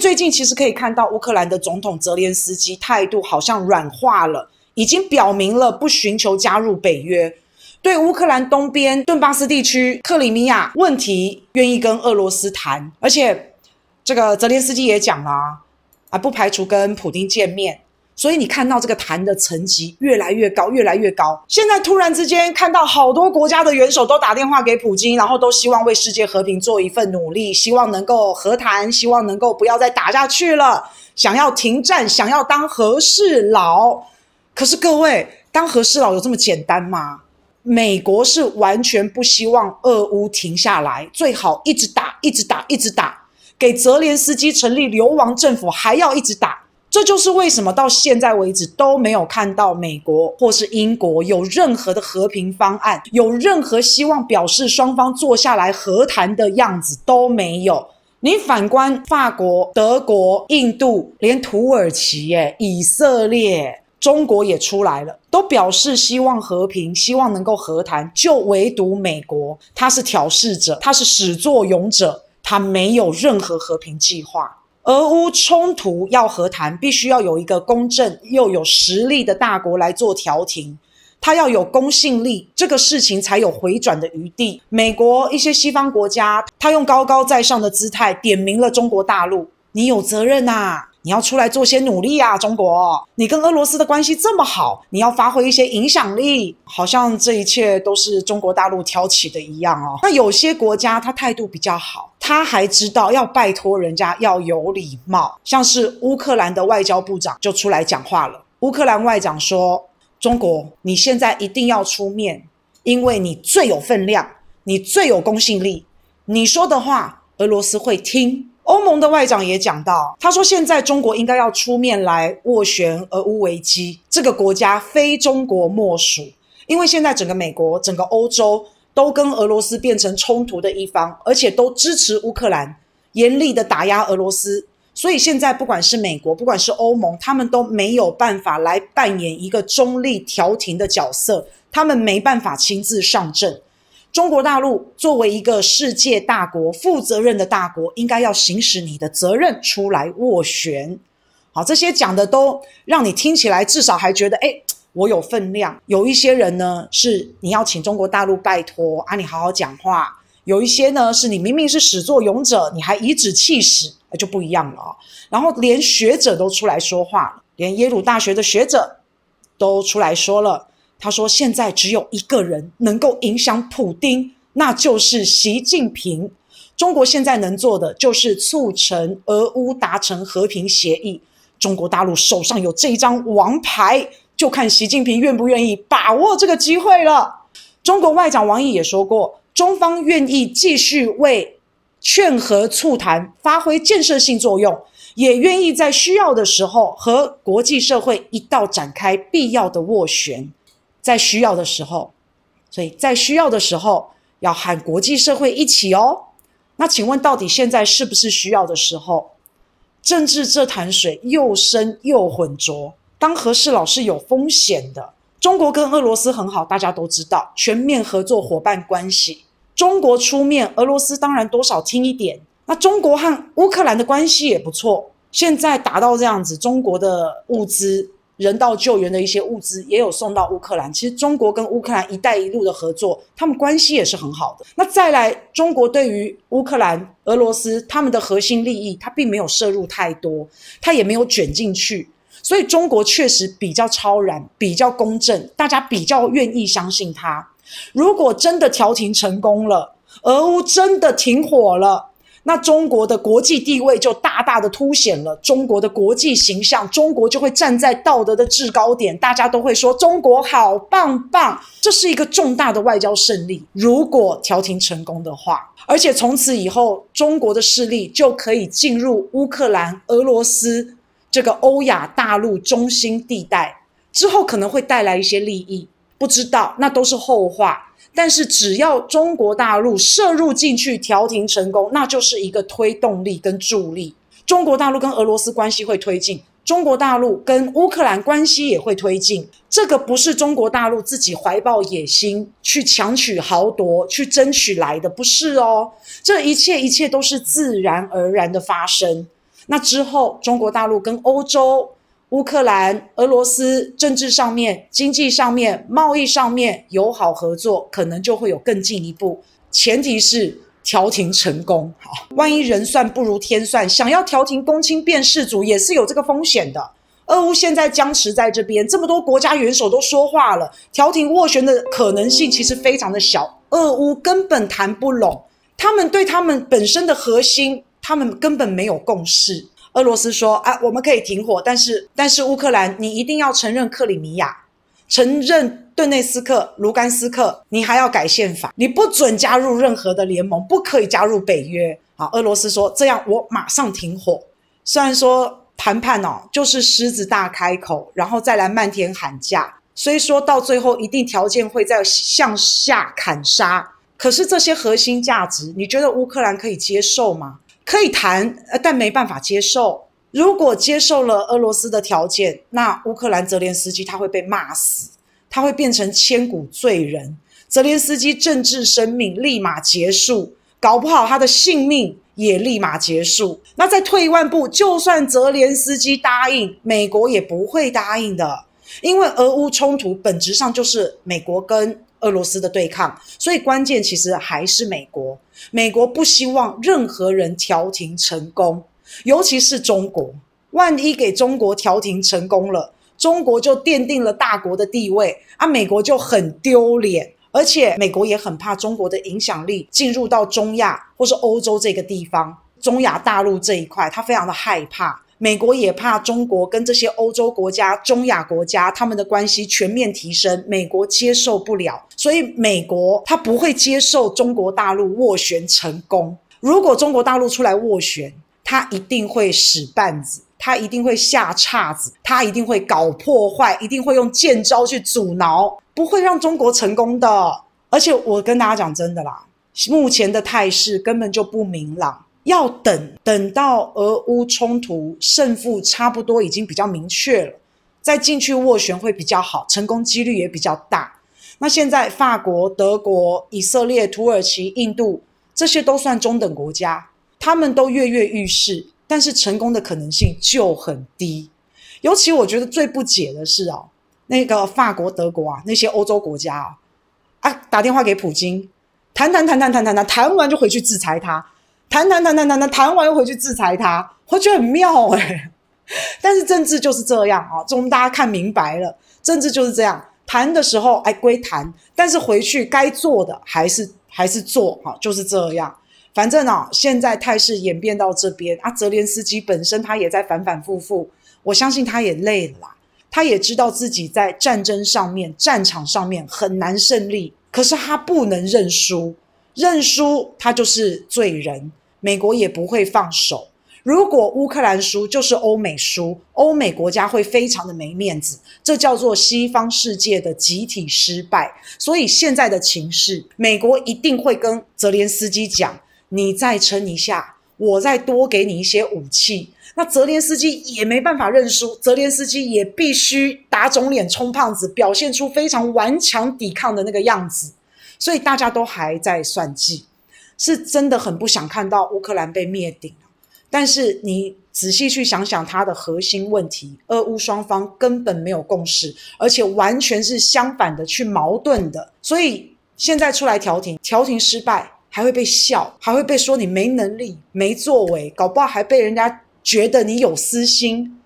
最近其实可以看到乌克兰的总统泽连斯基态度好像软化了，已经表明了不寻求加入北约。对乌克兰东边顿巴斯地区克里米亚问题，愿意跟俄罗斯谈，而且这个泽连斯基也讲了啊，不排除跟普京见面。所以你看到这个谈的层级越来越高，越来越高。现在突然之间看到好多国家的元首都打电话给普京，然后都希望为世界和平做一份努力，希望能够和谈，希望能够不要再打下去了，想要停战，想要当和事佬。可是各位，当和事佬有这么简单吗？美国是完全不希望俄乌停下来，最好一直打，一直打，一直打，给泽连斯基成立流亡政府，还要一直打。这就是为什么到现在为止都没有看到美国或是英国有任何的和平方案，有任何希望表示双方坐下来和谈的样子都没有。你反观法国、德国、印度，连土耳其、耶、以色列、中国也出来了，都表示希望和平，希望能够和谈。就唯独美国，他是挑事者，他是始作俑者，他没有任何和平计划。俄乌冲突要和谈，必须要有一个公正又有实力的大国来做调停，他要有公信力，这个事情才有回转的余地。美国一些西方国家，他用高高在上的姿态点名了中国大陆，你有责任呐。你要出来做些努力呀，中国！你跟俄罗斯的关系这么好，你要发挥一些影响力，好像这一切都是中国大陆挑起的一样哦。那有些国家他态度比较好，他还知道要拜托人家要有礼貌，像是乌克兰的外交部长就出来讲话了。乌克兰外长说：“中国，你现在一定要出面，因为你最有分量，你最有公信力，你说的话俄罗斯会听。”欧盟的外长也讲到，他说现在中国应该要出面来斡旋俄乌危机，这个国家非中国莫属。因为现在整个美国、整个欧洲都跟俄罗斯变成冲突的一方，而且都支持乌克兰，严厉的打压俄罗斯。所以现在不管是美国，不管是欧盟，他们都没有办法来扮演一个中立调停的角色，他们没办法亲自上阵。中国大陆作为一个世界大国、负责任的大国，应该要行使你的责任，出来斡旋。好，这些讲的都让你听起来至少还觉得，哎，我有分量。有一些人呢，是你要请中国大陆拜托啊，你好好讲话；有一些呢，是你明明是始作俑者，你还颐指气使，就不一样了啊。然后连学者都出来说话了，连耶鲁大学的学者都出来说了。他说：“现在只有一个人能够影响普丁，那就是习近平。中国现在能做的就是促成俄乌达成和平协议。中国大陆手上有这一张王牌，就看习近平愿不愿意把握这个机会了。”中国外长王毅也说过，中方愿意继续为劝和促谈发挥建设性作用，也愿意在需要的时候和国际社会一道展开必要的斡旋。在需要的时候，所以在需要的时候要和国际社会一起哦。那请问，到底现在是不是需要的时候？政治这潭水又深又浑浊，当和事佬是有风险的。中国跟俄罗斯很好，大家都知道，全面合作伙伴关系。中国出面，俄罗斯当然多少听一点。那中国和乌克兰的关系也不错，现在打到这样子，中国的物资。人道救援的一些物资也有送到乌克兰。其实中国跟乌克兰“一带一路”的合作，他们关系也是很好的。那再来，中国对于乌克兰、俄罗斯他们的核心利益，它并没有摄入太多，它也没有卷进去，所以中国确实比较超然，比较公正，大家比较愿意相信它。如果真的调停成功了，俄乌真的停火了。那中国的国际地位就大大的凸显了，中国的国际形象，中国就会站在道德的制高点，大家都会说中国好棒棒，这是一个重大的外交胜利。如果调停成功的话，而且从此以后，中国的势力就可以进入乌克兰、俄罗斯这个欧亚大陆中心地带，之后可能会带来一些利益，不知道，那都是后话。但是只要中国大陆涉入进去调停成功，那就是一个推动力跟助力。中国大陆跟俄罗斯关系会推进，中国大陆跟乌克兰关系也会推进。这个不是中国大陆自己怀抱野心去强取豪夺、去争取来的，不是哦。这一切一切都是自然而然的发生。那之后，中国大陆跟欧洲、乌克兰、俄罗斯政治上面、经济上面、贸易上面友好合作，可能就会有更进一步。前提是调停成功。好，万一人算不如天算，想要调停公卿变事主，也是有这个风险的。俄乌现在僵持在这边，这么多国家元首都说话了，调停斡旋的可能性其实非常的小。俄乌根本谈不拢，他们对他们本身的核心。他们根本没有共识。俄罗斯说：“啊，我们可以停火，但是，但是乌克兰，你一定要承认克里米亚，承认顿内斯克、卢甘斯克，你还要改宪法，你不准加入任何的联盟，不可以加入北约。”好，俄罗斯说：“这样，我马上停火。”虽然说谈判哦，就是狮子大开口，然后再来漫天喊价，虽说到最后一定条件会再向下砍杀，可是这些核心价值，你觉得乌克兰可以接受吗？可以谈，但没办法接受。如果接受了俄罗斯的条件，那乌克兰泽连斯基他会被骂死，他会变成千古罪人。泽连斯基政治生命立马结束，搞不好他的性命也立马结束。那再退一万步，就算泽连斯基答应，美国也不会答应的，因为俄乌冲突本质上就是美国跟俄罗斯的对抗，所以关键其实还是美国。美国不希望任何人调停成功，尤其是中国。万一给中国调停成功了，中国就奠定了大国的地位啊，美国就很丢脸。而且美国也很怕中国的影响力进入到中亚或是欧洲这个地方，中亚大陆这一块，他非常的害怕。美国也怕中国跟这些欧洲国家、中亚国家他们的关系全面提升，美国接受不了，所以美国他不会接受中国大陆斡旋成功。如果中国大陆出来斡旋，他一定会使绊子，他一定会下岔子，他一定会搞破坏，一定会用剑招去阻挠，不会让中国成功的。而且我跟大家讲真的啦，目前的态势根本就不明朗。要等等到俄乌冲突胜负差不多已经比较明确了，再进去斡旋会比较好，成功几率也比较大。那现在法国、德国、以色列、土耳其、印度这些都算中等国家，他们都跃跃欲试，但是成功的可能性就很低。尤其我觉得最不解的是哦，那个法国、德国啊，那些欧洲国家啊，啊打电话给普京，谈谈谈谈谈谈谈，谈完就回去制裁他。谈谈谈谈谈谈，谈完又回去制裁他，我觉得很妙哎、但是政治就是这样啊，这我们大家看明白了，政治就是这样，谈的时候哎归谈，但是回去该做的还是还是做哈，就是这样。反正啊，现在态势演变到这边啊，泽连斯基本身他也在反反复复，我相信他也累了啦，他也知道自己在战争上面、战场上面很难胜利，可是他不能认输，认输他就是罪人。美国也不会放手。如果乌克兰输，就是欧美输，欧美国家会非常的没面子，这叫做西方世界的集体失败。所以现在的情势，美国一定会跟泽连斯基讲：“你再撑一下，我再多给你一些武器。”那泽连斯基也没办法认输，泽连斯基也必须打肿脸充胖子，表现出非常顽强抵抗的那个样子。所以大家都还在算计。是真的很不想看到乌克兰被灭顶，但是你仔细去想想它的核心问题，俄乌双方根本没有共识，而且完全是相反的去矛盾的，所以现在出来调停，调停失败还会被笑，还会被说你没能力、没作为，搞不好还被人家觉得你有私心。